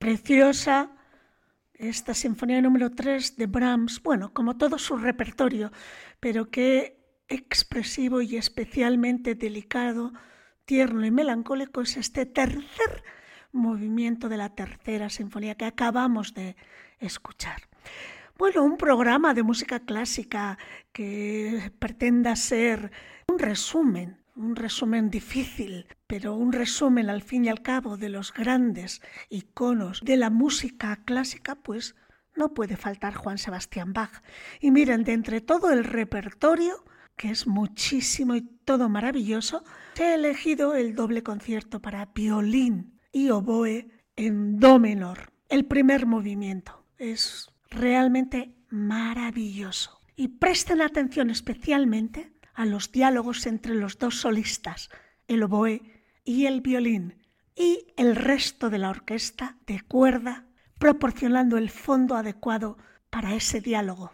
Preciosa esta sinfonía número 3 de Brahms, bueno, como todo su repertorio, pero qué expresivo y especialmente delicado, tierno y melancólico es este tercer movimiento de la tercera sinfonía que acabamos de escuchar. Bueno, un programa de música clásica que pretenda ser un resumen un resumen difícil, pero un resumen al fin y al cabo de los grandes iconos de la música clásica, pues no puede faltar Juan Sebastián Bach. Y miren, de entre todo el repertorio, que es muchísimo y todo maravilloso, he elegido el doble concierto para violín y oboe en do menor. El primer movimiento es realmente maravilloso. Y presten atención especialmente a los diálogos entre los dos solistas, el oboe y el violín, y el resto de la orquesta de cuerda, proporcionando el fondo adecuado para ese diálogo.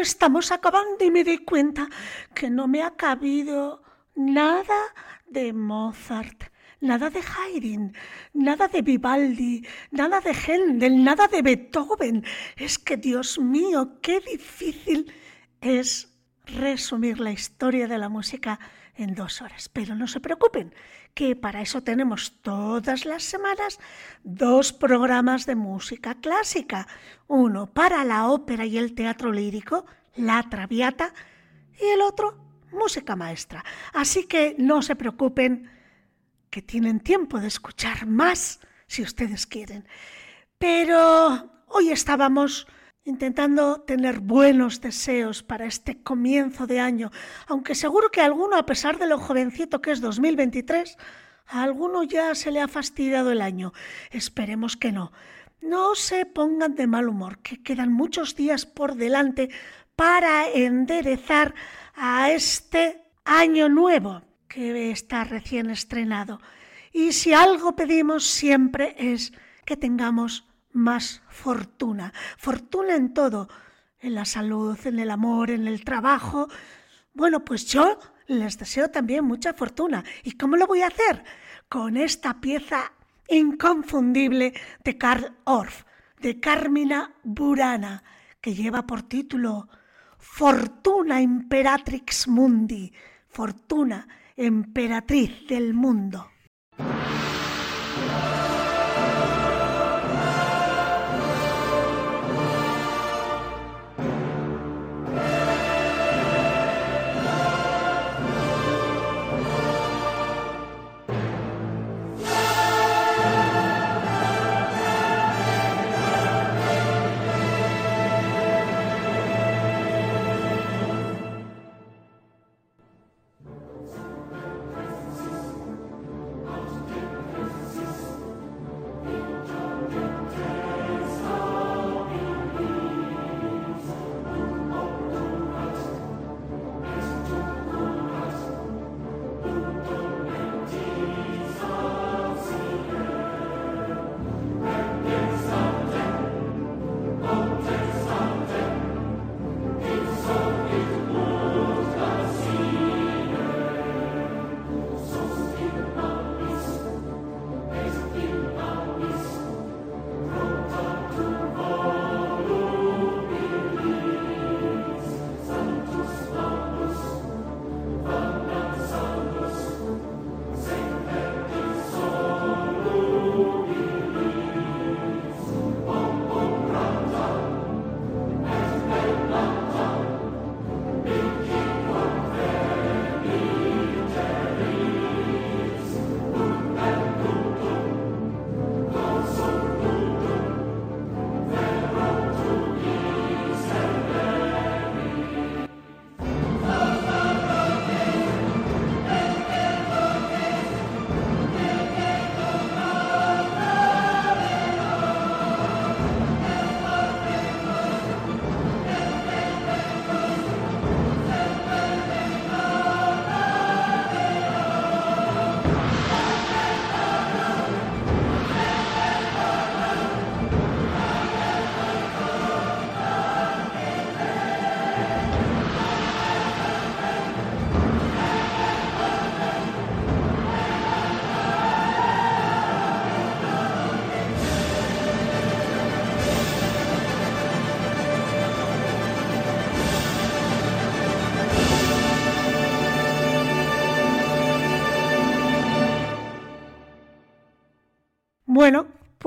Estamos acabando y me doy cuenta que no me ha cabido nada de Mozart, nada de Haydn, nada de Vivaldi, nada de Händel, nada de Beethoven. Es que, Dios mío, qué difícil es resumir la historia de la música en dos horas. Pero no se preocupen, que para eso tenemos todas las semanas dos programas de música clásica. Uno para la ópera y el teatro lírico, La Traviata, y el otro, música maestra. Así que no se preocupen, que tienen tiempo de escuchar más si ustedes quieren. Pero hoy estábamos intentando tener buenos deseos para este comienzo de año, aunque seguro que a alguno, a pesar de lo jovencito que es 2023, a alguno ya se le ha fastidiado el año. Esperemos que no. No se pongan de mal humor, que quedan muchos días por delante para enderezar a este año nuevo que está recién estrenado. Y si algo pedimos siempre es que tengamos más fortuna, fortuna en todo, en la salud, en el amor, en el trabajo. Bueno, pues yo les deseo también mucha fortuna. ¿Y cómo lo voy a hacer? Con esta pieza inconfundible de Karl Orff, de Carmina Burana, que lleva por título Fortuna Imperatrix Mundi, Fortuna Emperatriz del Mundo.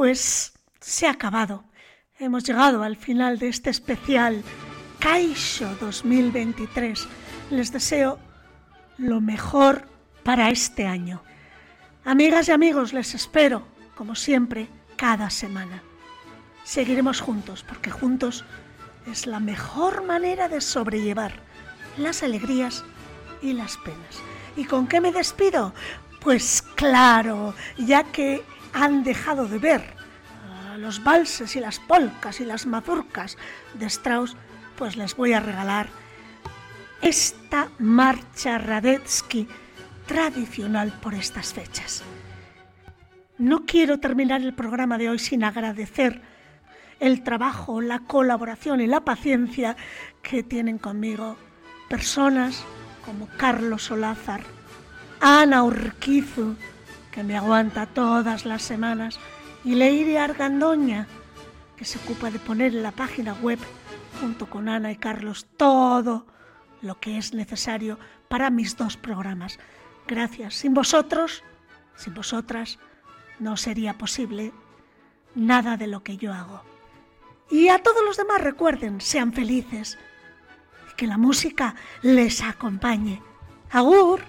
Pues se ha acabado. Hemos llegado al final de este especial Caixo 2023. Les deseo lo mejor para este año. Amigas y amigos, les espero, como siempre, cada semana. Seguiremos juntos, porque juntos es la mejor manera de sobrellevar las alegrías y las penas. ¿Y con qué me despido? Pues claro, ya que han dejado de ver los valses y las polcas y las mazurcas de Strauss, pues les voy a regalar esta marcha Radetzky tradicional por estas fechas. No quiero terminar el programa de hoy sin agradecer el trabajo, la colaboración y la paciencia que tienen conmigo personas como Carlos Solázar, Ana Urquizu, que me aguanta todas las semanas, y Leire Argandoña, que se ocupa de poner en la página web, junto con Ana y Carlos, todo lo que es necesario para mis dos programas. Gracias. Sin vosotros, sin vosotras, no sería posible nada de lo que yo hago. Y a todos los demás recuerden, sean felices y que la música les acompañe. Agur.